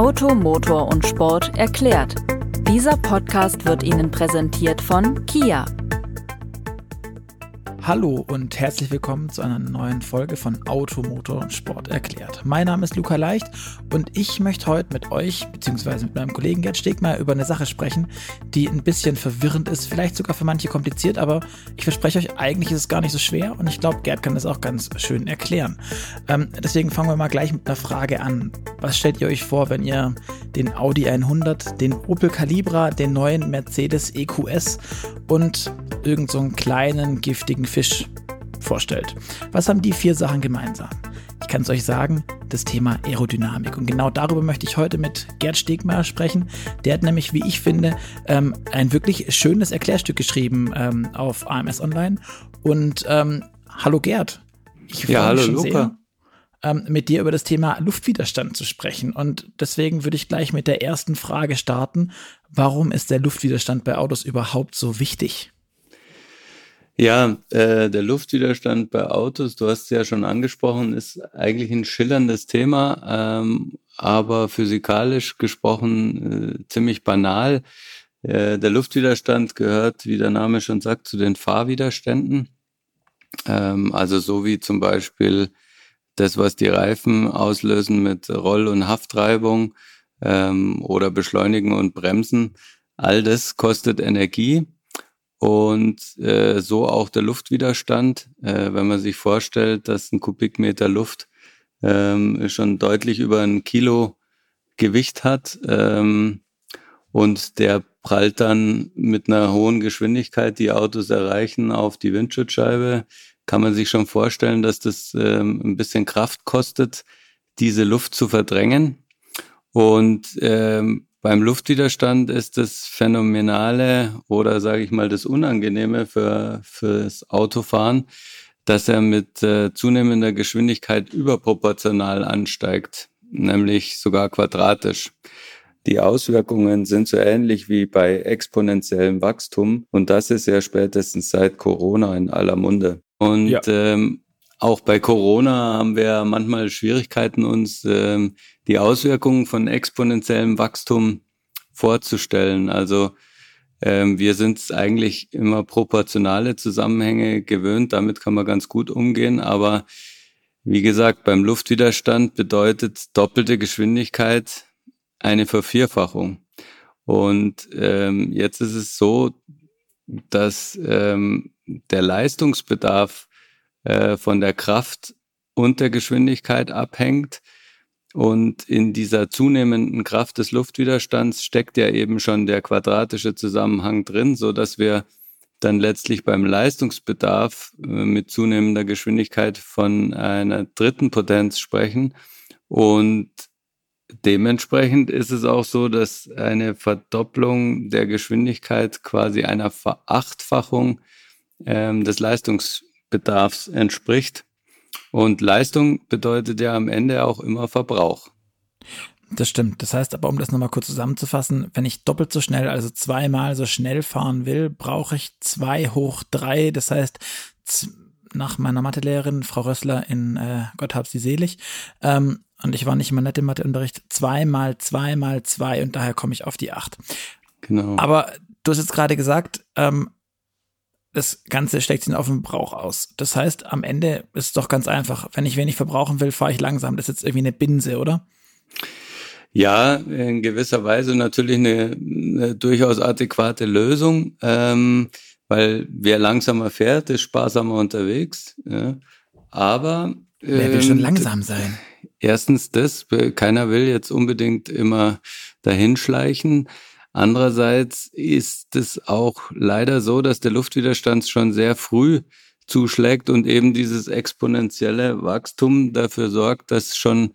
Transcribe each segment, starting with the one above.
Auto, Motor und Sport erklärt. Dieser Podcast wird Ihnen präsentiert von Kia. Hallo und herzlich willkommen zu einer neuen Folge von Automotor und Sport erklärt. Mein Name ist Luca Leicht und ich möchte heute mit euch bzw. mit meinem Kollegen Gerd Stegmeier über eine Sache sprechen, die ein bisschen verwirrend ist, vielleicht sogar für manche kompliziert, aber ich verspreche euch, eigentlich ist es gar nicht so schwer und ich glaube, Gerd kann das auch ganz schön erklären. Ähm, deswegen fangen wir mal gleich mit einer Frage an. Was stellt ihr euch vor, wenn ihr den Audi 100, den Opel Calibra, den neuen Mercedes EQS und irgendeinen so kleinen giftigen Fisch vorstellt. Was haben die vier Sachen gemeinsam? Ich kann es euch sagen, das Thema Aerodynamik. Und genau darüber möchte ich heute mit Gerd Stegmeier sprechen. Der hat nämlich, wie ich finde, ähm, ein wirklich schönes Erklärstück geschrieben ähm, auf AMS Online. Und ähm, hallo Gerd. Ich ja, hallo Luca. Sehr, ähm, mit dir über das Thema Luftwiderstand zu sprechen. Und deswegen würde ich gleich mit der ersten Frage starten. Warum ist der Luftwiderstand bei Autos überhaupt so wichtig? Ja, äh, der Luftwiderstand bei Autos, du hast es ja schon angesprochen, ist eigentlich ein schillerndes Thema, ähm, aber physikalisch gesprochen äh, ziemlich banal. Äh, der Luftwiderstand gehört, wie der Name schon sagt, zu den Fahrwiderständen. Ähm, also so wie zum Beispiel das, was die Reifen auslösen mit Roll- und Haftreibung ähm, oder Beschleunigen und Bremsen. All das kostet Energie und äh, so auch der Luftwiderstand. Äh, wenn man sich vorstellt, dass ein Kubikmeter Luft ähm, schon deutlich über ein Kilo Gewicht hat ähm, und der prallt dann mit einer hohen Geschwindigkeit die Autos erreichen auf die Windschutzscheibe, kann man sich schon vorstellen, dass das ähm, ein bisschen Kraft kostet, diese Luft zu verdrängen. Und ähm, beim Luftwiderstand ist das Phänomenale oder sage ich mal das Unangenehme für fürs Autofahren, dass er mit äh, zunehmender Geschwindigkeit überproportional ansteigt, nämlich sogar quadratisch. Die Auswirkungen sind so ähnlich wie bei exponentiellem Wachstum und das ist ja spätestens seit Corona in aller Munde. Und ja. ähm, auch bei Corona haben wir manchmal Schwierigkeiten, uns ähm, die Auswirkungen von exponentiellem Wachstum vorzustellen. Also ähm, wir sind eigentlich immer proportionale Zusammenhänge gewöhnt, damit kann man ganz gut umgehen, aber wie gesagt, beim Luftwiderstand bedeutet doppelte Geschwindigkeit eine Vervierfachung. Und ähm, jetzt ist es so, dass ähm, der Leistungsbedarf äh, von der Kraft und der Geschwindigkeit abhängt. Und in dieser zunehmenden Kraft des Luftwiderstands steckt ja eben schon der quadratische Zusammenhang drin, so dass wir dann letztlich beim Leistungsbedarf äh, mit zunehmender Geschwindigkeit von einer dritten Potenz sprechen. Und dementsprechend ist es auch so, dass eine Verdopplung der Geschwindigkeit quasi einer Verachtfachung ähm, des Leistungs Bedarfs entspricht. Und Leistung bedeutet ja am Ende auch immer Verbrauch. Das stimmt. Das heißt aber, um das nochmal kurz zusammenzufassen, wenn ich doppelt so schnell, also zweimal so schnell fahren will, brauche ich zwei hoch drei. Das heißt, nach meiner Mathelehrerin, Frau Rössler in äh, Gott hab sie selig, ähm, und ich war nicht immer nett im Matheunterricht, zwei mal zwei mal zwei und daher komme ich auf die acht. Genau. Aber du hast jetzt gerade gesagt, ähm, das Ganze steckt sich auf den Verbrauch aus. Das heißt, am Ende ist es doch ganz einfach. Wenn ich wenig verbrauchen will, fahre ich langsam. Das ist jetzt irgendwie eine Binse, oder? Ja, in gewisser Weise natürlich eine, eine durchaus adäquate Lösung, ähm, weil wer langsamer fährt, ist sparsamer unterwegs. Ja. Aber wer will schon ähm, langsam sein? Erstens das, keiner will jetzt unbedingt immer dahinschleichen. Andererseits ist es auch leider so, dass der Luftwiderstand schon sehr früh zuschlägt und eben dieses exponentielle Wachstum dafür sorgt, dass schon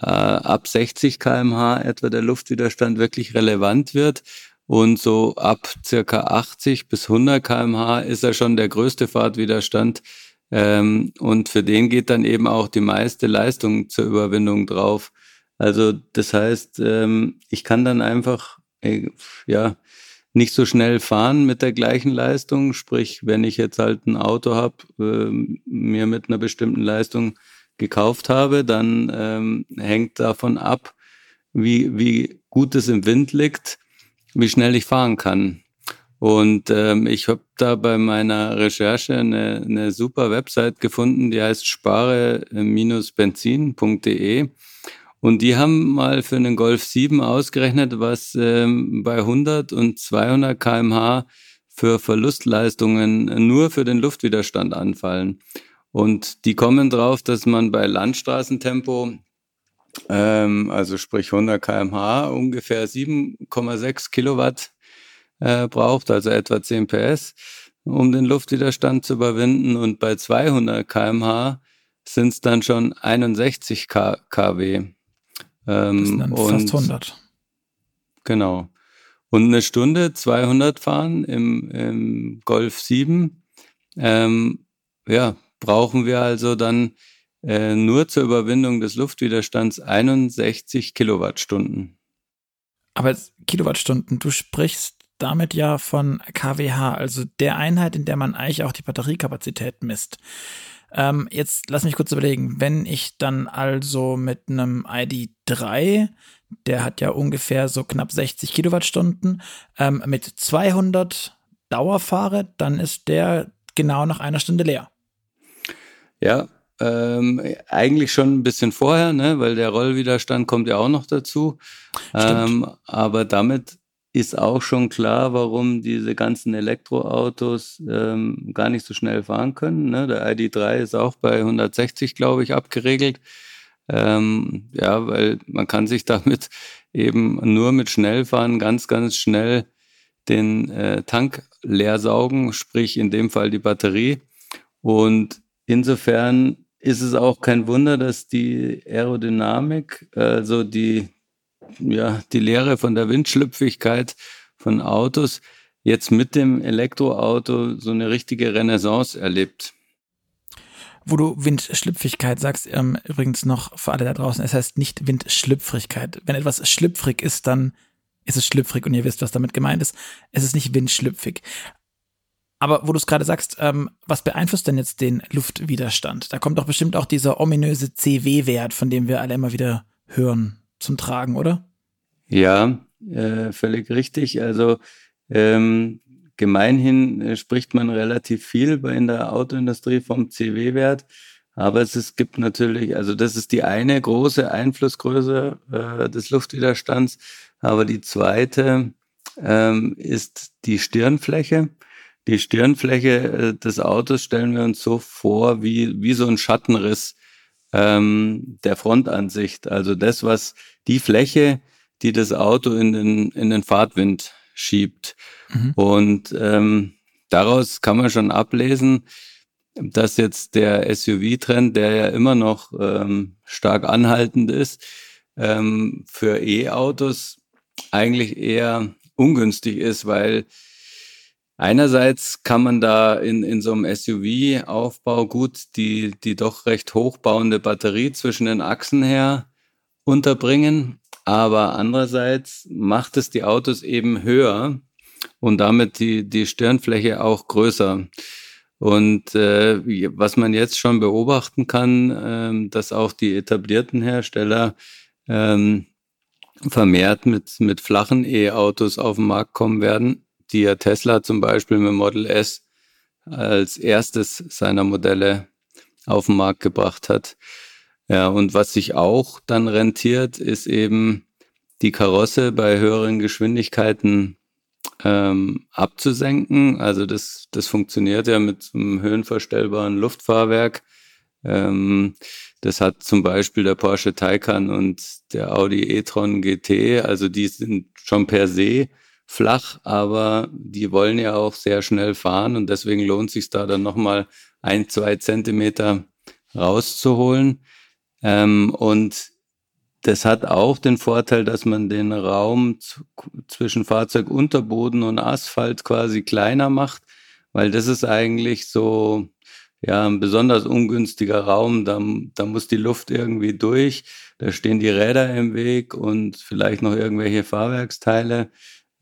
äh, ab 60 kmh etwa der Luftwiderstand wirklich relevant wird. Und so ab circa 80 bis 100 kmh ist er schon der größte Fahrtwiderstand. Ähm, und für den geht dann eben auch die meiste Leistung zur Überwindung drauf. Also das heißt, ähm, ich kann dann einfach ja, nicht so schnell fahren mit der gleichen Leistung. Sprich, wenn ich jetzt halt ein Auto habe, äh, mir mit einer bestimmten Leistung gekauft habe, dann ähm, hängt davon ab, wie, wie gut es im Wind liegt, wie schnell ich fahren kann. Und ähm, ich habe da bei meiner Recherche eine, eine super Website gefunden, die heißt spare-benzin.de. Und die haben mal für einen Golf 7 ausgerechnet, was ähm, bei 100 und 200 kmh für Verlustleistungen nur für den Luftwiderstand anfallen. Und die kommen drauf, dass man bei Landstraßentempo, ähm, also sprich 100 kmh, ungefähr 7,6 Kilowatt äh, braucht, also etwa 10 PS, um den Luftwiderstand zu überwinden. Und bei 200 kmh sind es dann schon 61 kW. Ähm, das sind dann und, fast 100. Genau. Und eine Stunde 200 fahren im, im Golf 7, ähm, ja, brauchen wir also dann äh, nur zur Überwindung des Luftwiderstands 61 Kilowattstunden. Aber Kilowattstunden, du sprichst damit ja von kWh, also der Einheit, in der man eigentlich auch die Batteriekapazität misst. Ähm, jetzt lass mich kurz überlegen, wenn ich dann also mit einem ID3, der hat ja ungefähr so knapp 60 Kilowattstunden, ähm, mit 200 Dauer fahre, dann ist der genau nach einer Stunde leer. Ja, ähm, eigentlich schon ein bisschen vorher, ne, weil der Rollwiderstand kommt ja auch noch dazu. Ähm, aber damit ist auch schon klar, warum diese ganzen Elektroautos ähm, gar nicht so schnell fahren können. Ne? Der ID3 ist auch bei 160, glaube ich, abgeregelt. Ähm, ja, weil man kann sich damit eben nur mit Schnellfahren ganz, ganz schnell den äh, Tank leer saugen, sprich in dem Fall die Batterie. Und insofern ist es auch kein Wunder, dass die Aerodynamik, also die ja, die Lehre von der Windschlüpfigkeit von Autos jetzt mit dem Elektroauto so eine richtige Renaissance erlebt. Wo du Windschlüpfigkeit sagst, ähm, übrigens noch für alle da draußen, es heißt nicht Windschlüpfrigkeit. Wenn etwas schlüpfrig ist, dann ist es schlüpfrig und ihr wisst, was damit gemeint ist. Es ist nicht windschlüpfig. Aber wo du es gerade sagst, ähm, was beeinflusst denn jetzt den Luftwiderstand? Da kommt doch bestimmt auch dieser ominöse CW-Wert, von dem wir alle immer wieder hören zum Tragen, oder? Ja, äh, völlig richtig. Also ähm, gemeinhin äh, spricht man relativ viel bei, in der Autoindustrie vom CW-Wert. Aber es, es gibt natürlich, also das ist die eine große Einflussgröße äh, des Luftwiderstands. Aber die zweite ähm, ist die Stirnfläche. Die Stirnfläche äh, des Autos stellen wir uns so vor wie, wie so ein Schattenriss ähm, der Frontansicht. Also das, was die Fläche, die das Auto in den, in den Fahrtwind schiebt. Mhm. Und ähm, daraus kann man schon ablesen, dass jetzt der SUV-Trend, der ja immer noch ähm, stark anhaltend ist, ähm, für E-Autos eigentlich eher ungünstig ist, weil Einerseits kann man da in, in so einem SUV-Aufbau gut die, die doch recht hochbauende Batterie zwischen den Achsen her unterbringen, aber andererseits macht es die Autos eben höher und damit die, die Stirnfläche auch größer. Und äh, was man jetzt schon beobachten kann, äh, dass auch die etablierten Hersteller ähm, vermehrt mit, mit flachen E-Autos auf den Markt kommen werden, die ja Tesla zum Beispiel mit Model S als erstes seiner Modelle auf den Markt gebracht hat. Ja, und was sich auch dann rentiert, ist eben die Karosse bei höheren Geschwindigkeiten ähm, abzusenken. Also das, das funktioniert ja mit einem höhenverstellbaren Luftfahrwerk. Ähm, das hat zum Beispiel der Porsche Taycan und der Audi e-tron GT. Also die sind schon per se flach, aber die wollen ja auch sehr schnell fahren und deswegen lohnt sich da dann nochmal ein, zwei Zentimeter rauszuholen. Ähm, und das hat auch den Vorteil, dass man den Raum zwischen Fahrzeugunterboden und Asphalt quasi kleiner macht, weil das ist eigentlich so ja ein besonders ungünstiger Raum. Da, da muss die Luft irgendwie durch. Da stehen die Räder im Weg und vielleicht noch irgendwelche Fahrwerksteile.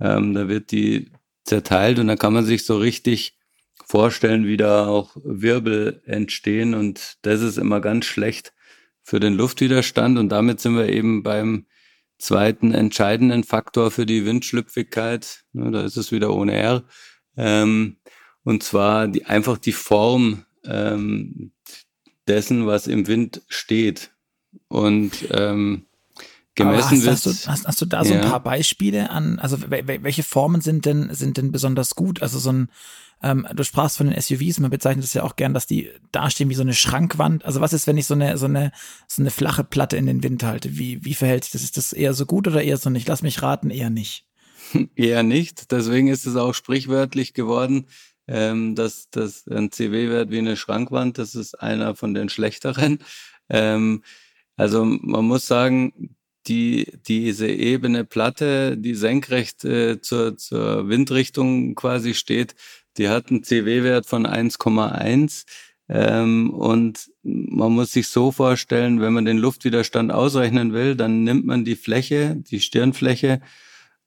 Ähm, da wird die zerteilt und da kann man sich so richtig vorstellen, wie da auch Wirbel entstehen und das ist immer ganz schlecht für den Luftwiderstand und damit sind wir eben beim zweiten entscheidenden Faktor für die Windschlüpfigkeit. Ne, da ist es wieder ohne R. Ähm, und zwar die, einfach die Form ähm, dessen, was im Wind steht. Und ähm, gemessen hast, wird. Hast du, hast, hast du da so ja. ein paar Beispiele an, also welche Formen sind denn, sind denn besonders gut? Also so ein, ähm, du sprachst von den SUVs, man bezeichnet es ja auch gern, dass die dastehen wie so eine Schrankwand. Also was ist, wenn ich so eine, so eine, so eine flache Platte in den Wind halte? Wie, wie verhält sich das? Ist das eher so gut oder eher so nicht? Lass mich raten, eher nicht. Eher nicht. Deswegen ist es auch sprichwörtlich geworden, ähm, dass, dass ein CW-Wert wie eine Schrankwand, das ist einer von den schlechteren. Ähm, also man muss sagen, die, diese ebene Platte, die senkrecht äh, zur, zur Windrichtung quasi steht, die hat einen CW-Wert von 1,1. Ähm, und man muss sich so vorstellen, wenn man den Luftwiderstand ausrechnen will, dann nimmt man die Fläche, die Stirnfläche,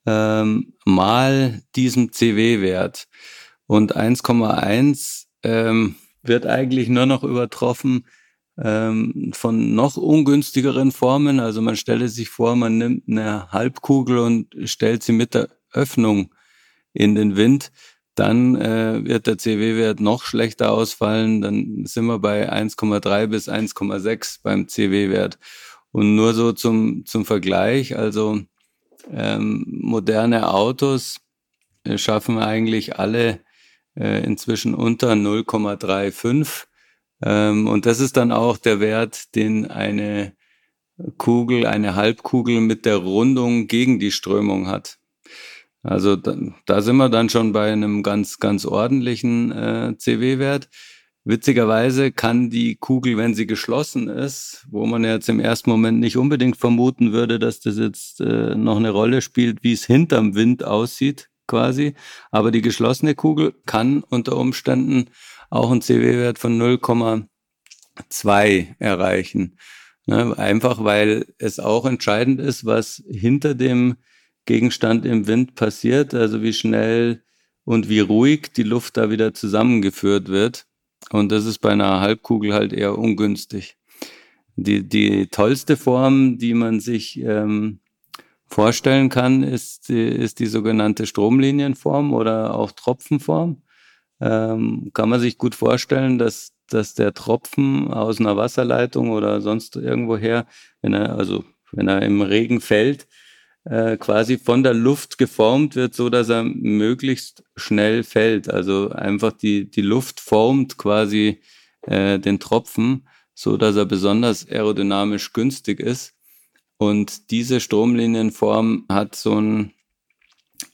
ähm, mal diesem CW-Wert. Und 1,1 ähm, wird eigentlich nur noch übertroffen ähm, von noch ungünstigeren Formen. Also man stelle sich vor, man nimmt eine Halbkugel und stellt sie mit der Öffnung in den Wind. Dann äh, wird der CW-Wert noch schlechter ausfallen. Dann sind wir bei 1,3 bis 1,6 beim CW-Wert. Und nur so zum, zum Vergleich, also ähm, moderne Autos äh, schaffen eigentlich alle äh, inzwischen unter 0,35. Ähm, und das ist dann auch der Wert, den eine Kugel, eine Halbkugel mit der Rundung gegen die Strömung hat. Also da, da sind wir dann schon bei einem ganz, ganz ordentlichen äh, CW-Wert. Witzigerweise kann die Kugel, wenn sie geschlossen ist, wo man jetzt im ersten Moment nicht unbedingt vermuten würde, dass das jetzt äh, noch eine Rolle spielt, wie es hinterm Wind aussieht, quasi. Aber die geschlossene Kugel kann unter Umständen auch einen CW-Wert von 0,2 erreichen. Ne? Einfach weil es auch entscheidend ist, was hinter dem Gegenstand im Wind passiert, also wie schnell und wie ruhig die Luft da wieder zusammengeführt wird. Und das ist bei einer Halbkugel halt eher ungünstig. Die, die tollste Form, die man sich ähm, vorstellen kann, ist, ist die sogenannte Stromlinienform oder auch Tropfenform. Ähm, kann man sich gut vorstellen, dass, dass der Tropfen aus einer Wasserleitung oder sonst irgendwoher, wenn er, also wenn er im Regen fällt, äh, quasi von der Luft geformt wird, so dass er möglichst schnell fällt. Also einfach die, die Luft formt quasi äh, den Tropfen, so dass er besonders aerodynamisch günstig ist. Und diese Stromlinienform hat so einen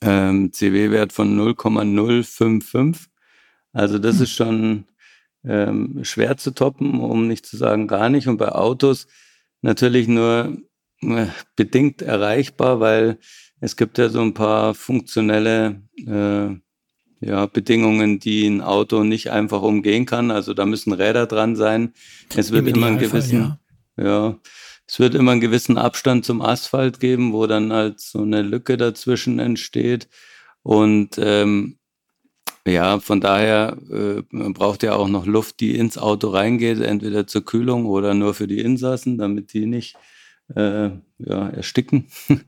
ähm, CW-Wert von 0,055. Also das ist schon ähm, schwer zu toppen, um nicht zu sagen gar nicht. Und bei Autos natürlich nur äh, bedingt erreichbar, weil es gibt ja so ein paar funktionelle äh, ja, Bedingungen, die ein Auto nicht einfach umgehen kann. Also da müssen Räder dran sein. Es wird immer einen gewissen, ja. ja, es wird immer einen gewissen Abstand zum Asphalt geben, wo dann halt so eine Lücke dazwischen entsteht. Und ähm, ja, von daher äh, braucht ja auch noch Luft, die ins Auto reingeht, entweder zur Kühlung oder nur für die Insassen, damit die nicht äh, ja, ersticken.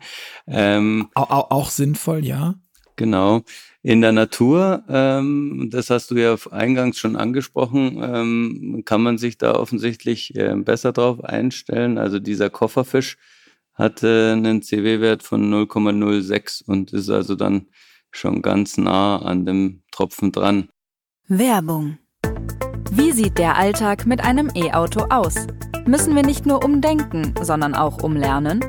ähm, auch, auch, sinnvoll, ja. Genau. In der Natur, ähm, das hast du ja eingangs schon angesprochen, ähm, kann man sich da offensichtlich äh, besser drauf einstellen. Also dieser Kofferfisch hatte einen CW-Wert von 0,06 und ist also dann schon ganz nah an dem Tropfen dran. Werbung. Wie sieht der Alltag mit einem E-Auto aus? Müssen wir nicht nur umdenken, sondern auch umlernen?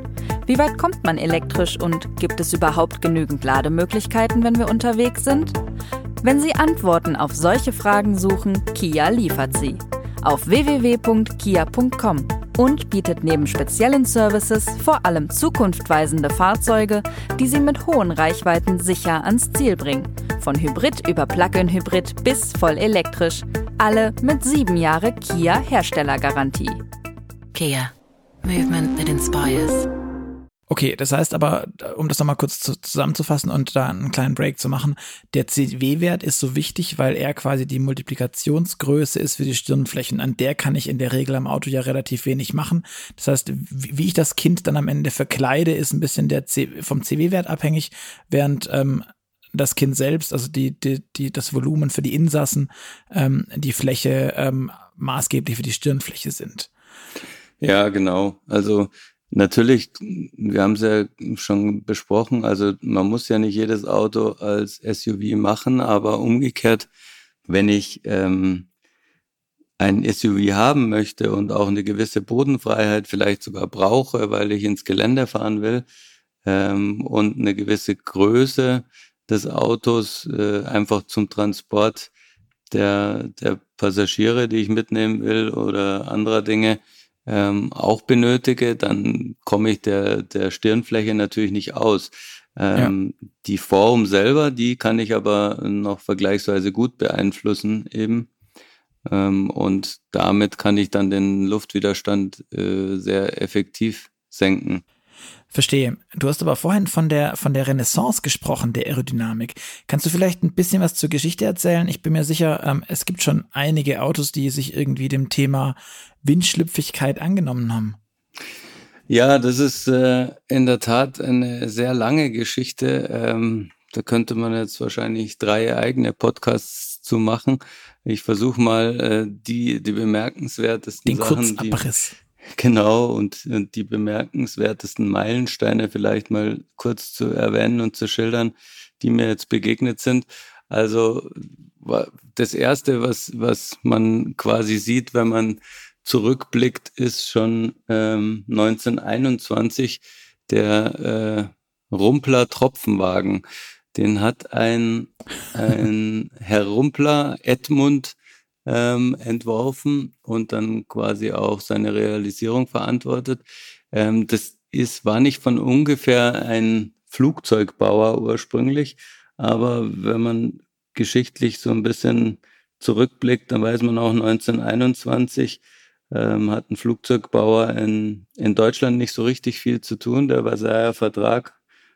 Wie weit kommt man elektrisch und gibt es überhaupt genügend Lademöglichkeiten, wenn wir unterwegs sind? Wenn Sie Antworten auf solche Fragen suchen, Kia liefert sie. Auf www.kia.com und bietet neben speziellen Services vor allem zukunftweisende Fahrzeuge, die Sie mit hohen Reichweiten sicher ans Ziel bringen. Von Hybrid über Plug-in-Hybrid bis voll elektrisch. Alle mit sieben Jahre Kia Herstellergarantie. Kia. Movement that inspires. Okay, das heißt aber, um das nochmal kurz zu, zusammenzufassen und da einen kleinen Break zu machen, der CW-Wert ist so wichtig, weil er quasi die Multiplikationsgröße ist für die Stirnflächen. An der kann ich in der Regel am Auto ja relativ wenig machen. Das heißt, wie, ich das Kind dann am Ende verkleide, ist ein bisschen der C vom CW-Wert abhängig, während ähm, das Kind selbst, also die, die, die, das Volumen für die Insassen, ähm, die Fläche ähm, maßgeblich für die Stirnfläche sind. Ja, genau. Also Natürlich, wir haben es ja schon besprochen, also man muss ja nicht jedes Auto als SUV machen, aber umgekehrt, wenn ich ähm, ein SUV haben möchte und auch eine gewisse Bodenfreiheit vielleicht sogar brauche, weil ich ins Gelände fahren will ähm, und eine gewisse Größe des Autos äh, einfach zum Transport der, der Passagiere, die ich mitnehmen will oder anderer Dinge, ähm, auch benötige, dann komme ich der, der Stirnfläche natürlich nicht aus. Ähm, ja. Die Form selber, die kann ich aber noch vergleichsweise gut beeinflussen eben. Ähm, und damit kann ich dann den Luftwiderstand äh, sehr effektiv senken. Verstehe. Du hast aber vorhin von der, von der Renaissance gesprochen, der Aerodynamik. Kannst du vielleicht ein bisschen was zur Geschichte erzählen? Ich bin mir sicher, ähm, es gibt schon einige Autos, die sich irgendwie dem Thema Windschlüpfigkeit angenommen haben. Ja, das ist äh, in der Tat eine sehr lange Geschichte. Ähm, da könnte man jetzt wahrscheinlich drei eigene Podcasts zu machen. Ich versuche mal äh, die, die bemerkenswertesten Den Sachen. Die, Genau, und, und die bemerkenswertesten Meilensteine vielleicht mal kurz zu erwähnen und zu schildern, die mir jetzt begegnet sind. Also das Erste, was, was man quasi sieht, wenn man zurückblickt, ist schon ähm, 1921 der äh, Rumpler Tropfenwagen. Den hat ein, ein Herr Rumpler, Edmund, ähm, entworfen und dann quasi auch seine Realisierung verantwortet. Ähm, das ist, war nicht von ungefähr ein Flugzeugbauer ursprünglich, aber wenn man geschichtlich so ein bisschen zurückblickt, dann weiß man auch 1921 ähm, hat ein Flugzeugbauer in, in Deutschland nicht so richtig viel zu tun. Der Versailler Vertrag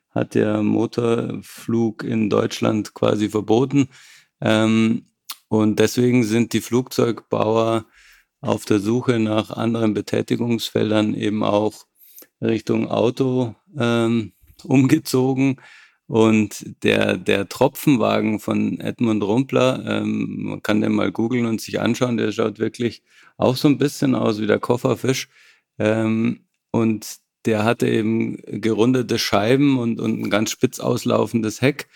hat der Motorflug in Deutschland quasi verboten. Ähm, und deswegen sind die Flugzeugbauer auf der Suche nach anderen Betätigungsfeldern eben auch Richtung Auto ähm, umgezogen. Und der, der Tropfenwagen von Edmund Rumpler, ähm, man kann den mal googeln und sich anschauen, der schaut wirklich auch so ein bisschen aus wie der Kofferfisch. Ähm, und der hatte eben gerundete Scheiben und, und ein ganz spitz auslaufendes Heck.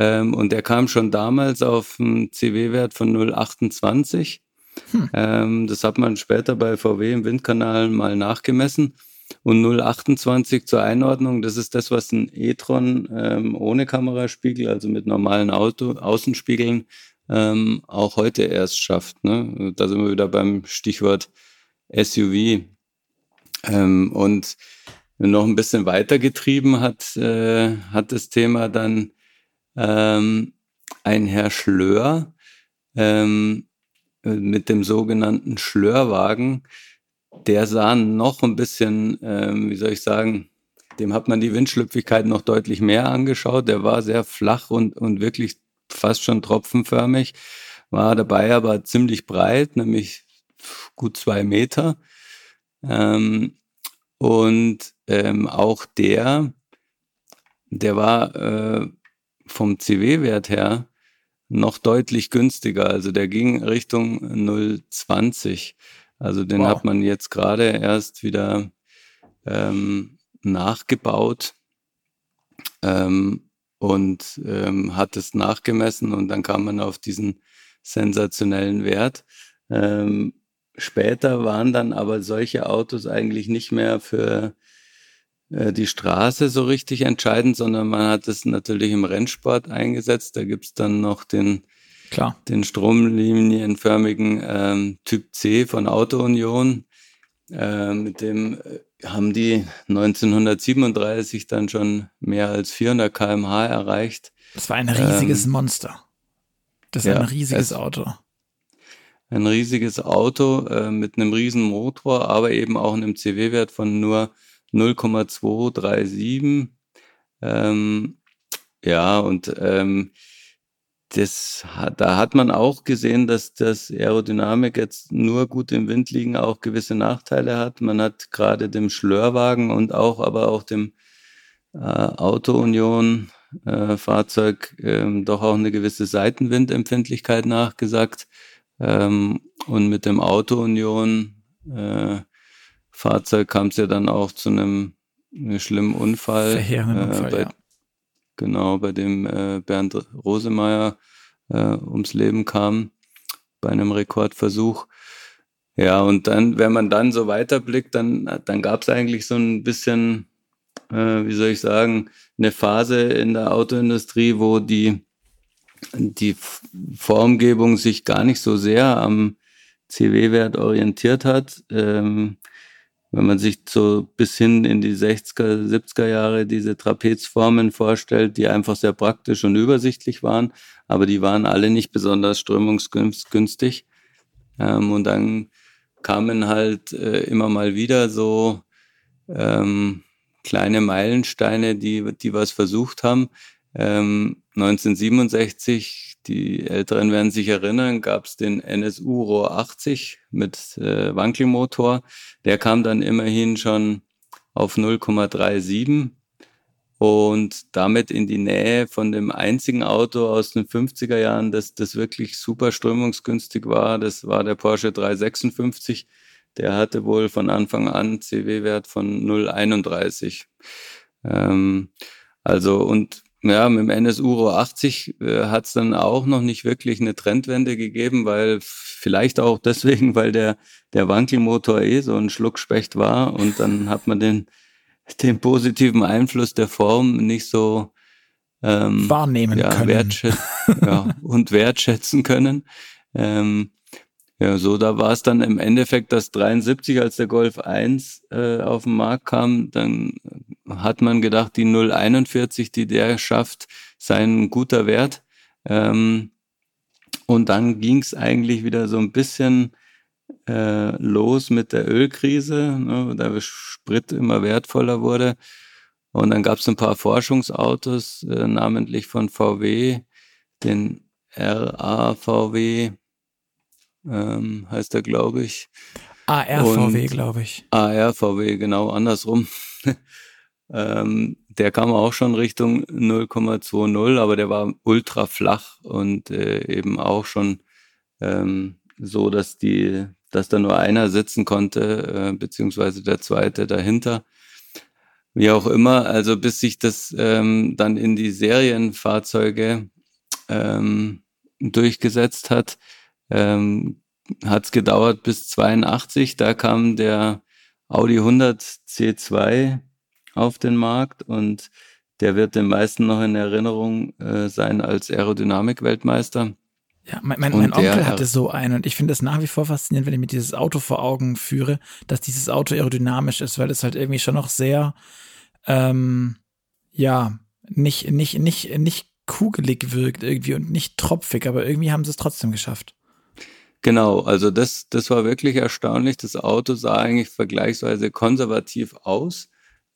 Ähm, und der kam schon damals auf einen CW-Wert von 0,28. Hm. Ähm, das hat man später bei VW im Windkanal mal nachgemessen. Und 0,28 zur Einordnung, das ist das, was ein e-tron ähm, ohne Kameraspiegel, also mit normalen Auto, Außenspiegeln, ähm, auch heute erst schafft. Ne? Da sind wir wieder beim Stichwort SUV. Ähm, und noch ein bisschen weitergetrieben hat, äh, hat das Thema dann ähm, ein Herr Schlör ähm, mit dem sogenannten Schlörwagen. Der sah noch ein bisschen, ähm, wie soll ich sagen, dem hat man die Windschlüpfigkeit noch deutlich mehr angeschaut. Der war sehr flach und, und wirklich fast schon tropfenförmig, war dabei aber ziemlich breit, nämlich gut zwei Meter. Ähm, und ähm, auch der, der war äh, vom CW-Wert her noch deutlich günstiger. Also der ging Richtung 0,20. Also den wow. hat man jetzt gerade erst wieder ähm, nachgebaut ähm, und ähm, hat es nachgemessen und dann kam man auf diesen sensationellen Wert. Ähm, später waren dann aber solche Autos eigentlich nicht mehr für die Straße so richtig entscheidend, sondern man hat es natürlich im Rennsport eingesetzt. Da gibt's dann noch den, Klar. den stromlinienförmigen ähm, Typ C von Auto Union. Äh, mit dem äh, haben die 1937 dann schon mehr als 400 kmh erreicht. Das war ein riesiges ähm, Monster. Das ist ja, ein riesiges Auto. Ein riesiges Auto äh, mit einem riesen Motor, aber eben auch einem CW-Wert von nur 0,237. Ähm, ja, und ähm, das, da hat man auch gesehen, dass das Aerodynamik jetzt nur gut im Wind liegen auch gewisse Nachteile hat. Man hat gerade dem Schlörwagen und auch aber auch dem äh, Auto-Union äh, Fahrzeug ähm, doch auch eine gewisse Seitenwindempfindlichkeit nachgesagt. Ähm, und mit dem Auto-Union äh, Fahrzeug kam es ja dann auch zu einem, einem schlimmen Unfall. Verheerenden äh, Unfall, bei, ja. Genau, bei dem äh, Bernd Rosemeyer äh, ums Leben kam bei einem Rekordversuch. Ja, und dann, wenn man dann so weiterblickt, dann, dann gab es eigentlich so ein bisschen, äh, wie soll ich sagen, eine Phase in der Autoindustrie, wo die, die Formgebung sich gar nicht so sehr am CW-Wert orientiert hat. Ähm, wenn man sich so bis hin in die 60er, 70er Jahre diese Trapezformen vorstellt, die einfach sehr praktisch und übersichtlich waren, aber die waren alle nicht besonders strömungsgünstig. Ähm, und dann kamen halt äh, immer mal wieder so ähm, kleine Meilensteine, die, die was versucht haben. Ähm, 1967 die Älteren werden sich erinnern, gab es den NSU Rohr 80 mit äh, Wankelmotor. Der kam dann immerhin schon auf 0,37 und damit in die Nähe von dem einzigen Auto aus den 50er Jahren, das, das wirklich super strömungsgünstig war. Das war der Porsche 356. Der hatte wohl von Anfang an CW-Wert von 0,31. Ähm, also und ja, mit dem NSU Uro 80 äh, hat es dann auch noch nicht wirklich eine Trendwende gegeben, weil vielleicht auch deswegen, weil der, der Wankelmotor eh so ein Schluckspecht war und dann hat man den, den positiven Einfluss der Form nicht so ähm, wahrnehmen ja, können. Ja, und wertschätzen können. Ähm, ja, so da war es dann im Endeffekt das 73, als der Golf 1 äh, auf den Markt kam, dann hat man gedacht, die 041, die der schafft, sei ein guter Wert. Ähm, und dann ging es eigentlich wieder so ein bisschen äh, los mit der Ölkrise, ne, da Sprit immer wertvoller wurde. Und dann gab es ein paar Forschungsautos, äh, namentlich von VW, den RAVW ähm, heißt er, glaube ich. ARVW, glaube ich. ARVW, genau, andersrum. ähm, der kam auch schon Richtung 0,20, aber der war ultra flach und äh, eben auch schon ähm, so, dass die, dass da nur einer sitzen konnte, äh, beziehungsweise der zweite dahinter. Wie auch immer, also bis sich das ähm, dann in die Serienfahrzeuge ähm, durchgesetzt hat, ähm, hat es gedauert bis 82. Da kam der Audi 100 C2 auf den Markt und der wird den meisten noch in Erinnerung äh, sein als Aerodynamik-Weltmeister. Ja, mein, mein, mein Onkel hatte so einen und ich finde es nach wie vor faszinierend, wenn ich mir dieses Auto vor Augen führe, dass dieses Auto aerodynamisch ist, weil es halt irgendwie schon noch sehr, ähm, ja, nicht, nicht, nicht, nicht kugelig wirkt irgendwie und nicht tropfig, aber irgendwie haben sie es trotzdem geschafft. Genau, also das, das war wirklich erstaunlich. Das Auto sah eigentlich vergleichsweise konservativ aus,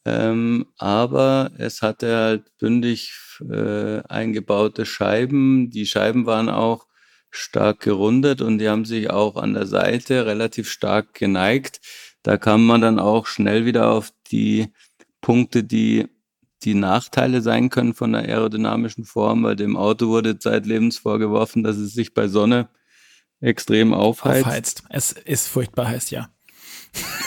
ähm, aber es hatte halt bündig äh, eingebaute Scheiben. Die Scheiben waren auch stark gerundet und die haben sich auch an der Seite relativ stark geneigt. Da kam man dann auch schnell wieder auf die Punkte, die die Nachteile sein können von der aerodynamischen Form. Bei dem Auto wurde zeitlebens vorgeworfen, dass es sich bei Sonne extrem aufheizt. Aufheizt. Es ist furchtbar heiß, ja.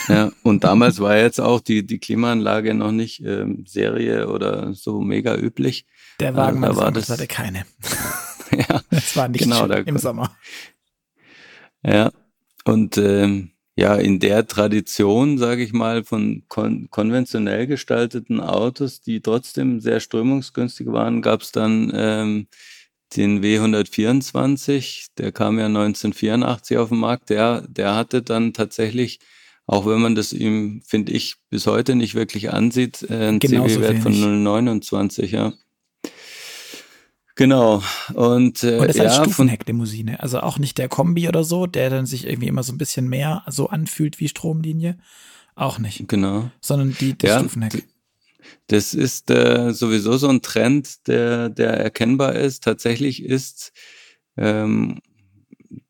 Ja, und damals war jetzt auch die, die Klimaanlage noch nicht ähm, Serie oder so mega üblich. Der Wagen äh, da war das, hatte keine. ja, es war nicht genau, da, im Sommer. Ja, und ähm, ja, in der Tradition, sage ich mal, von kon konventionell gestalteten Autos, die trotzdem sehr strömungsgünstig waren, gab es dann ähm, den W124, der kam ja 1984 auf den Markt, der, der hatte dann tatsächlich, auch wenn man das ihm, finde ich, bis heute nicht wirklich ansieht, äh, einen CW-Wert von 0,29, ja. Genau. Und, äh, und das ist ja, eine Stufenhecklimousine. Also auch nicht der Kombi oder so, der dann sich irgendwie immer so ein bisschen mehr so anfühlt wie Stromlinie. Auch nicht. Genau. Sondern die, das Ja, Stufenheck. Das ist äh, sowieso so ein Trend, der, der erkennbar ist. Tatsächlich ist ähm,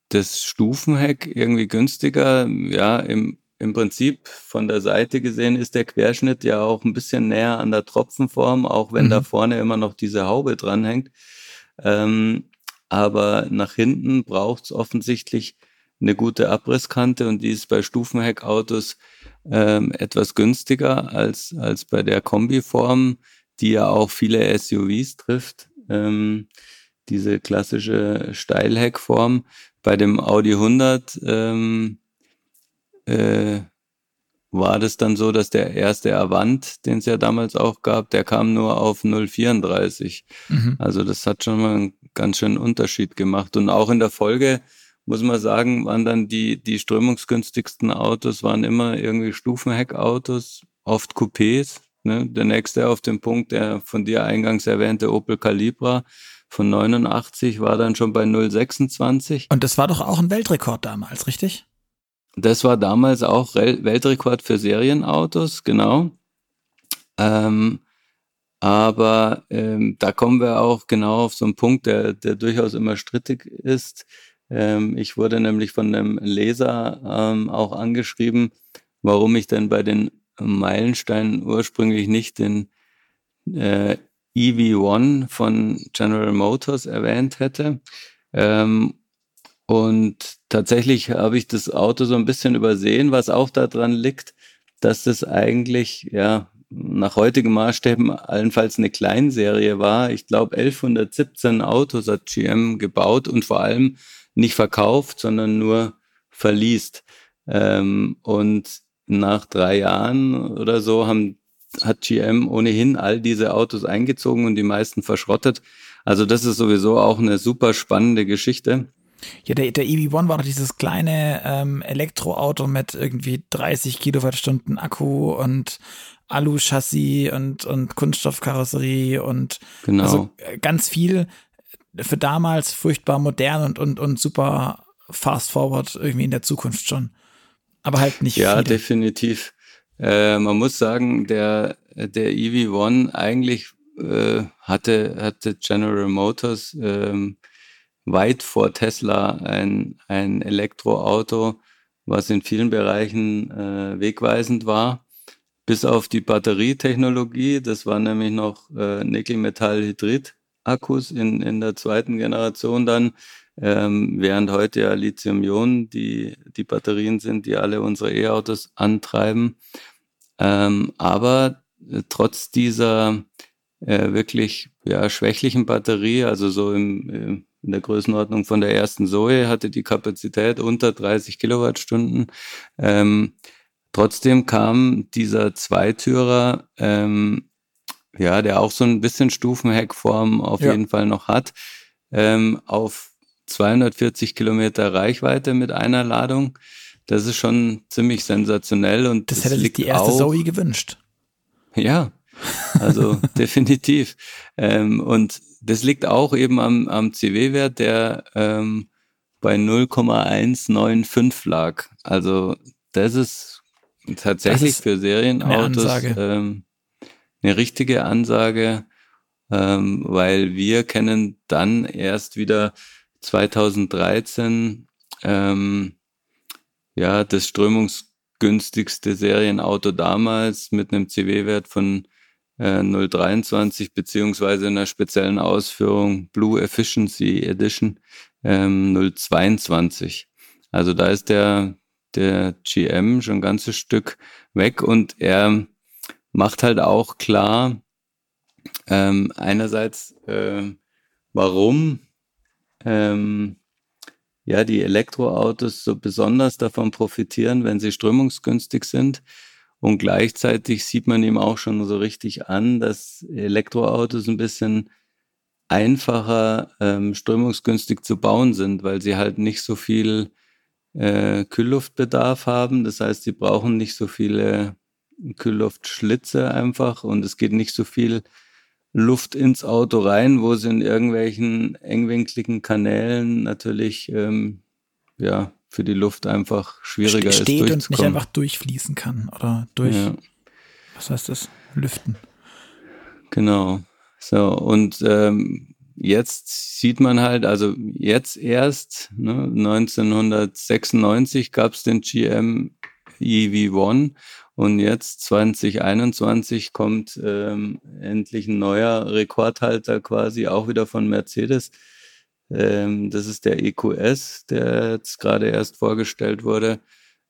das Stufenheck irgendwie günstiger. Ja, im, im Prinzip von der Seite gesehen ist der Querschnitt ja auch ein bisschen näher an der Tropfenform, auch wenn Mhm. da vorne immer noch diese Haube dranhängt. Ähm, aber nach hinten braucht es offensichtlich eine gute Abrisskante und die ist bei Stufenheckautos ähm, etwas günstiger als, als bei der Kombiform, die ja auch viele SUVs trifft. Ähm, diese klassische Steilheckform. Bei dem Audi 100 ähm, äh, war das dann so, dass der erste Avant, den es ja damals auch gab, der kam nur auf 0,34. Mhm. Also das hat schon mal einen ganz schönen Unterschied gemacht. Und auch in der Folge, muss man sagen, waren dann die, die strömungsgünstigsten Autos, waren immer irgendwie Stufenheckautos, oft Coupés. Ne? Der nächste auf dem Punkt, der von dir eingangs erwähnte Opel Calibra von 89 war dann schon bei 0,26. Und das war doch auch ein Weltrekord damals, richtig? Das war damals auch Rel- Weltrekord für Serienautos, genau. Ähm, aber ähm, da kommen wir auch genau auf so einen Punkt, der, der durchaus immer strittig ist. Ähm, ich wurde nämlich von einem Leser ähm, auch angeschrieben, warum ich denn bei den Meilensteinen ursprünglich nicht den äh, EV1 von General Motors erwähnt hätte. Ähm, und tatsächlich habe ich das Auto so ein bisschen übersehen, was auch daran liegt, dass das eigentlich, ja, nach heutigen Maßstäben allenfalls eine Kleinserie war. Ich glaube, 1117 Autos hat GM gebaut und vor allem nicht verkauft, sondern nur verliest. Ähm, und nach drei Jahren oder so haben, hat GM ohnehin all diese Autos eingezogen und die meisten verschrottet. Also das ist sowieso auch eine super spannende Geschichte. Ja, der, der EV1 war doch dieses kleine ähm, Elektroauto mit irgendwie 30 Kilowattstunden Akku und Alu-Chassis und, und Kunststoffkarosserie und Genau. also äh, ganz viel für damals furchtbar modern und, und, und super fast forward irgendwie in der Zukunft schon. Aber halt nicht Ja, viele. definitiv. Äh, man muss sagen, der, der EV1 eigentlich äh, hatte, hatte General Motors ähm, weit vor Tesla ein, ein Elektroauto, was in vielen Bereichen äh, wegweisend war, bis auf die Batterietechnologie. Das war nämlich noch äh, Nickel-Metall-Hydrid-Akkus in, in der zweiten Generation dann, ähm, während heute ja Lithium-Ionen die, die Batterien sind, die alle unsere E-Autos antreiben. Ähm, aber äh, trotz dieser äh, wirklich ja, schwächlichen Batterie, also so im, im, in der Größenordnung von der ersten Zoe, hatte die Kapazität unter 30 Kilowattstunden. Ähm, trotzdem kam dieser Zweitürer, ähm, ja, der auch so ein bisschen Stufenheckform auf Ja. jeden Fall noch hat, ähm, auf 240 Kilometer Reichweite mit einer Ladung. Das ist schon ziemlich sensationell und das hätte sich die erste auch, Zoe gewünscht. Ja, also definitiv. Ähm, und das liegt auch eben am, am CW-Wert, der ähm, bei 0,195 lag. Also das ist tatsächlich Das ist für Serienautos Ansage. ähm, eine richtige Ansage, ähm, weil wir kennen dann erst wieder 2013 ähm, ja das strömungsgünstigste Serienauto damals mit einem CW-Wert von äh, 023 beziehungsweise in einer speziellen Ausführung Blue Efficiency Edition ähm, 022. Also da ist der der GM schon ein ganzes Stück weg und er macht halt auch klar, ähm, einerseits, äh, warum ähm, ja die Elektroautos so besonders davon profitieren, wenn sie strömungsgünstig sind. Und gleichzeitig sieht man ihm auch schon so richtig an, dass Elektroautos ein bisschen einfacher ähm, strömungsgünstig zu bauen sind, weil sie halt nicht so viel äh, Kühlluftbedarf haben. Das heißt, sie brauchen nicht so viele Kühlluftschlitze einfach und es geht nicht so viel Luft ins Auto rein, wo sie in irgendwelchen engwinkligen Kanälen natürlich ähm, ja für die Luft einfach schwieriger Ste ist. Steht und nicht einfach durchfließen kann oder durch, ja. was heißt das, lüften. Genau. So, und ähm, jetzt sieht man halt, also jetzt erst, ne, 1996 gab es den GM EV1 und jetzt 2021 kommt ähm, endlich ein neuer Rekordhalter quasi auch wieder von Mercedes. Ähm, das ist der EQS, der jetzt gerade erst vorgestellt wurde.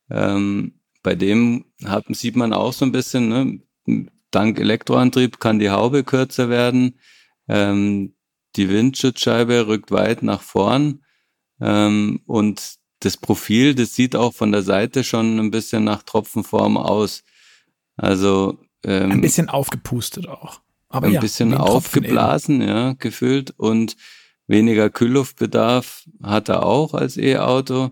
Ähm, bei dem hat, sieht man auch so ein bisschen, ne, dank Elektroantrieb kann die Haube kürzer werden. Ähm, die Windschutzscheibe rückt weit nach vorn. Ähm, und das Profil, das sieht auch von der Seite schon ein bisschen nach Tropfenform aus. Also ähm, ein bisschen aufgepustet auch. Aber ein ja, bisschen aufgeblasen, ja, gefüllt und weniger Kühlluftbedarf hat er auch als E-Auto.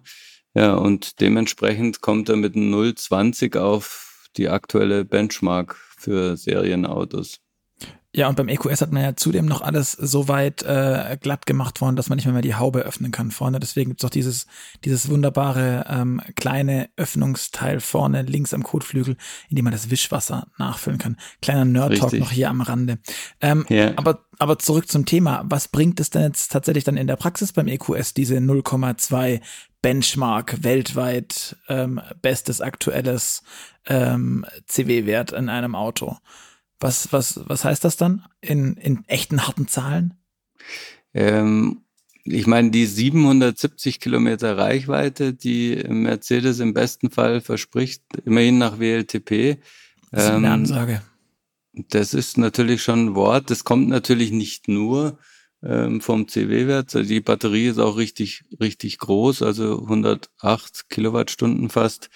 Ja, und dementsprechend kommt er mit einem 0,20 auf die aktuelle Benchmark für Serienautos. Ja, und beim EQS hat man ja zudem noch alles so weit äh, glatt gemacht worden, dass man nicht mehr, mehr die Haube öffnen kann vorne. Deswegen gibt's auch dieses, dieses wunderbare ähm, kleine Öffnungsteil vorne links am Kotflügel, in dem man das Wischwasser nachfüllen kann. Kleiner Nerd-Talk noch hier am Rande. Ähm, yeah. aber, aber zurück zum Thema. Was bringt es denn jetzt tatsächlich dann in der Praxis beim EQS, diese 0,2 Benchmark weltweit ähm, bestes aktuelles ähm, CW-Wert in einem Auto? Was, was, was heißt das dann in, in echten harten Zahlen? Ähm, ich meine, die 770 Kilometer Reichweite, die Mercedes im besten Fall verspricht, immerhin nach WLTP. Das ist eine ähm, Ansage. Das ist natürlich schon ein Wort. Das kommt natürlich nicht nur ähm, vom CW-Wert. Also die Batterie ist auch richtig, richtig groß, also 108 Kilowattstunden fast.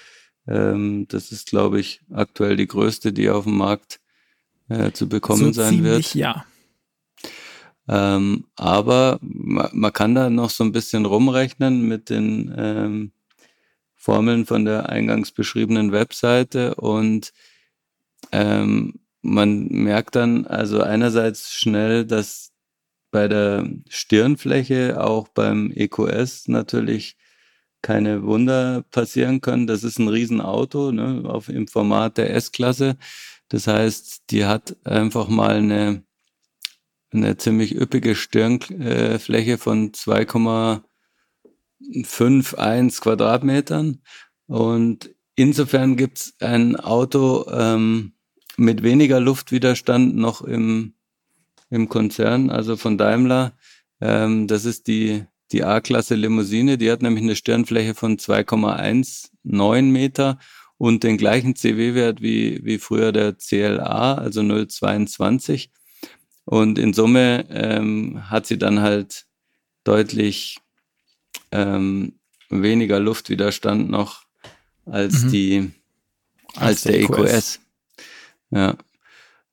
Ähm, das ist, glaube ich, aktuell die größte, die auf dem Markt äh, zu bekommen so sein wird. Ja. Ähm, aber man, man, kann da noch so ein bisschen rumrechnen mit den ähm, Formeln von der eingangs beschriebenen Webseite und ähm, man merkt dann also einerseits schnell, dass bei der Stirnfläche auch beim EQS natürlich keine Wunder passieren können. Das ist ein Riesenauto ne, auf, im Format der S-Klasse. Das heißt, die hat einfach mal eine, eine ziemlich üppige Stirnfläche von 2,51 Quadratmetern. Und insofern gibt es ein Auto ähm, mit weniger Luftwiderstand noch im, im Konzern, also von Daimler. Ähm, das ist die, die A-Klasse Limousine. Die hat nämlich eine Stirnfläche von 2,19 Meter und den gleichen CW-Wert wie, wie früher der CLA, also 0,22. Und in Summe ähm, hat sie dann halt deutlich ähm, weniger Luftwiderstand noch als mhm. die als, als der EQS. EQS. Ja.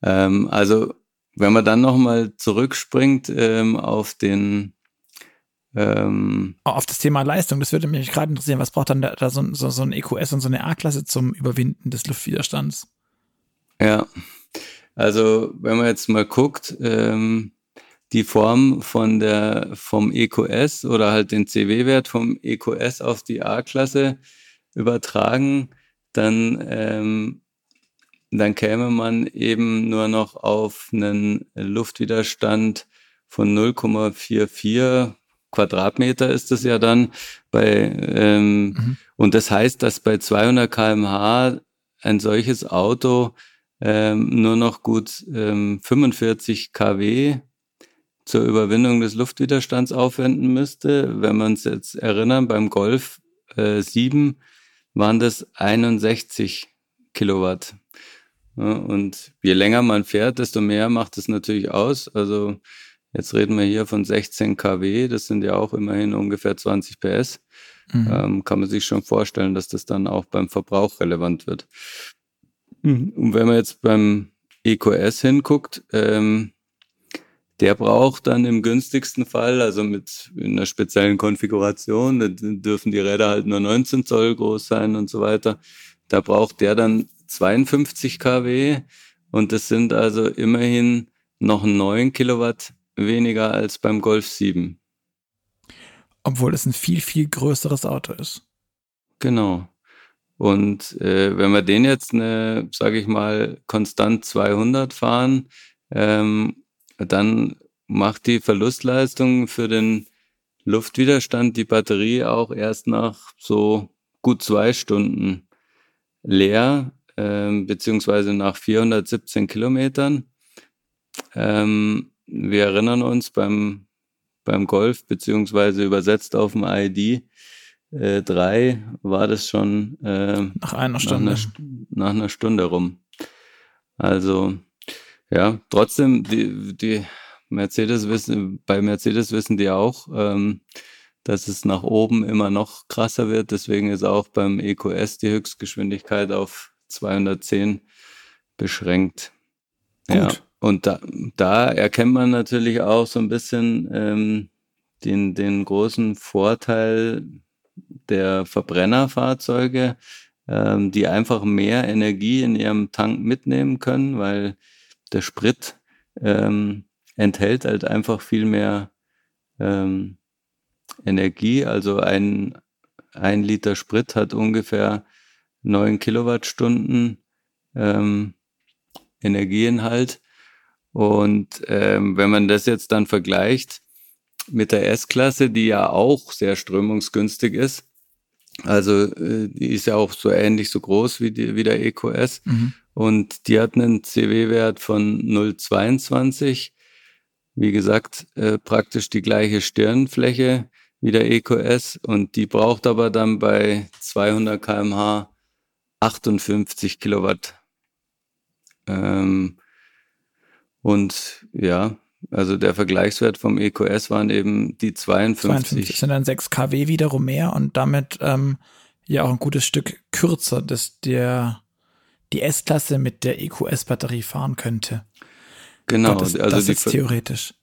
Ähm, also wenn man dann nochmal zurückspringt ähm, auf den ähm, Auf das Thema Leistung, das würde mich gerade interessieren. Was braucht dann da, da so, so, so ein EQS und so eine A-Klasse zum Überwinden des Luftwiderstands? Ja, also wenn man jetzt mal guckt, ähm, die Form von der vom EQS oder halt den CW-Wert vom EQS auf die A-Klasse übertragen, dann ähm, dann käme man eben nur noch auf einen Luftwiderstand von 0,44 Quadratmeter ist es ja dann bei ähm, mhm. und das heißt, dass bei 200 km/h ein solches Auto ähm, nur noch gut ähm, 45 kW zur Überwindung des Luftwiderstands aufwenden müsste. Wenn man es jetzt erinnern, beim Golf äh, 7 waren das 61 Kilowatt. Ja, und je länger man fährt, desto mehr macht es natürlich aus. Also Jetzt reden wir hier von 16 kW, das sind ja auch immerhin ungefähr 20 PS. Mhm. Ähm, kann man sich schon vorstellen, dass das dann auch beim Verbrauch relevant wird. Mhm. Und wenn man jetzt beim EQS hinguckt, ähm, der braucht dann im günstigsten Fall, also mit einer speziellen Konfiguration, da dürfen die Räder halt nur 19 Zoll groß sein und so weiter. Da braucht der dann 52 kW und das sind also immerhin noch 9 Kilowatt weniger als beim Golf 7. Obwohl es ein viel, viel größeres Auto ist. Genau. Und äh, wenn wir den jetzt, eine, sage ich mal, konstant 200 fahren, ähm, dann macht die Verlustleistung für den Luftwiderstand die Batterie auch erst nach so gut zwei Stunden leer, ähm, beziehungsweise nach 417 Kilometern. Ähm, wir erinnern uns beim, beim Golf, beziehungsweise übersetzt auf dem ID äh, 3 war das schon äh, nach einer Stunde. Nach einer, nach einer Stunde rum. Also ja, trotzdem, die, die Mercedes wissen, bei Mercedes wissen die auch, ähm, dass es nach oben immer noch krasser wird. Deswegen ist auch beim EQS die Höchstgeschwindigkeit auf 210 beschränkt. Gut. Ja, und da, da erkennt man natürlich auch so ein bisschen ähm, den, den großen Vorteil der Verbrennerfahrzeuge, ähm, die einfach mehr Energie in ihrem Tank mitnehmen können, weil der Sprit ähm, enthält halt einfach viel mehr ähm, Energie. Also ein, ein Liter Sprit hat ungefähr neun Kilowattstunden ähm, Energieinhalt. Und ähm, wenn man das jetzt dann vergleicht mit der S-Klasse, die ja auch sehr strömungsgünstig ist, also äh, die ist ja auch so ähnlich so groß wie, die, wie der EQS mhm. und die hat einen CW-Wert von 0,22 wie gesagt, äh, praktisch die gleiche Stirnfläche wie der EQS und die braucht aber dann bei 200 kmh 58 Kilowatt. Ähm, und ja, also der Vergleichswert vom EQS waren eben die 52. 52 sind dann 6 kW wiederum mehr und damit ähm, ja auch ein gutes Stück kürzer, dass der die S-Klasse mit der EQS-Batterie fahren könnte. Genau, das, also das ist theoretisch.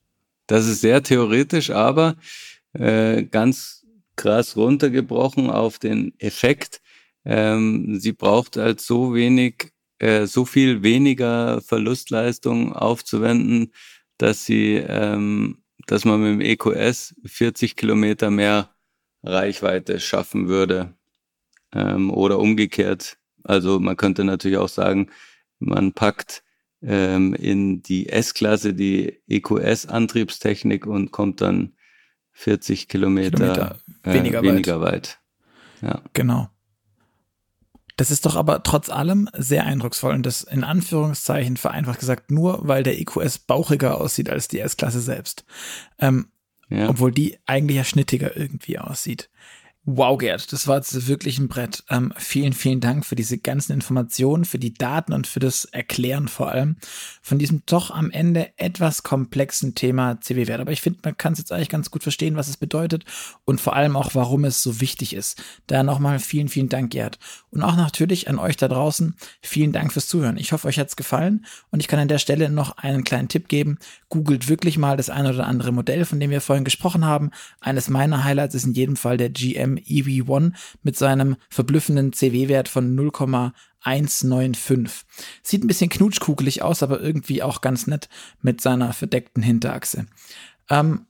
Das ist sehr theoretisch, aber äh, ganz krass runtergebrochen auf den Effekt. Ähm, sie braucht halt so wenig, äh, so viel weniger Verlustleistung aufzuwenden, dass sie, ähm, dass man mit dem EQS 40 Kilometer mehr Reichweite schaffen würde ähm, oder umgekehrt. Also man könnte natürlich auch sagen, man packt ähm, in die S-Klasse die EQS-Antriebstechnik und kommt dann 40 Kilometer, Kilometer weniger, äh, weniger weit. weit. Ja. Genau. Das ist doch aber trotz allem sehr eindrucksvoll und das in Anführungszeichen vereinfacht gesagt nur, weil der EQS bauchiger aussieht als die S-Klasse selbst. Ähm, ja. Obwohl die eigentlich ja schnittiger irgendwie aussieht. Wow, Gerd, das war jetzt wirklich ein Brett. Ähm, vielen, vielen Dank für diese ganzen Informationen, für die Daten und für das Erklären vor allem von diesem doch am Ende etwas komplexen Thema CW-Wert. Aber ich finde, man kann es jetzt eigentlich ganz gut verstehen, was es bedeutet und vor allem auch, warum es so wichtig ist. Daher nochmal vielen, vielen Dank, Gerd. Und auch natürlich an euch da draußen, vielen Dank fürs Zuhören. Ich hoffe, euch hat's gefallen und ich kann an der Stelle noch einen kleinen Tipp geben. Googelt wirklich mal das eine oder andere Modell, von dem wir vorhin gesprochen haben. Eines meiner Highlights ist in jedem Fall der GM dem EV1 mit seinem verblüffenden CW-Wert von 0,195. Sieht ein bisschen knutschkugelig aus, aber irgendwie auch ganz nett mit seiner verdeckten Hinterachse. Ähm,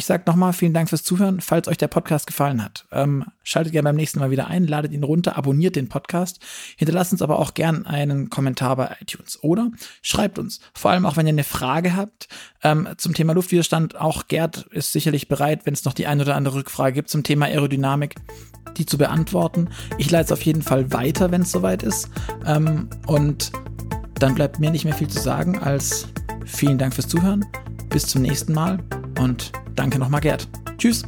ich sage nochmal vielen Dank fürs Zuhören. Falls euch der Podcast gefallen hat, ähm, schaltet gerne beim nächsten Mal wieder ein, ladet ihn runter, abonniert den Podcast, hinterlasst uns aber auch gern einen Kommentar bei iTunes oder schreibt uns. Vor allem auch, wenn ihr eine Frage habt ähm, zum Thema Luftwiderstand. Auch Gerd ist sicherlich bereit, wenn es noch die ein oder andere Rückfrage gibt zum Thema Aerodynamik, die zu beantworten. Ich leite es auf jeden Fall weiter, wenn es soweit ist. Ähm, und dann bleibt mir nicht mehr viel zu sagen als vielen Dank fürs Zuhören. Bis zum nächsten Mal und danke nochmal, Gerd. Tschüss.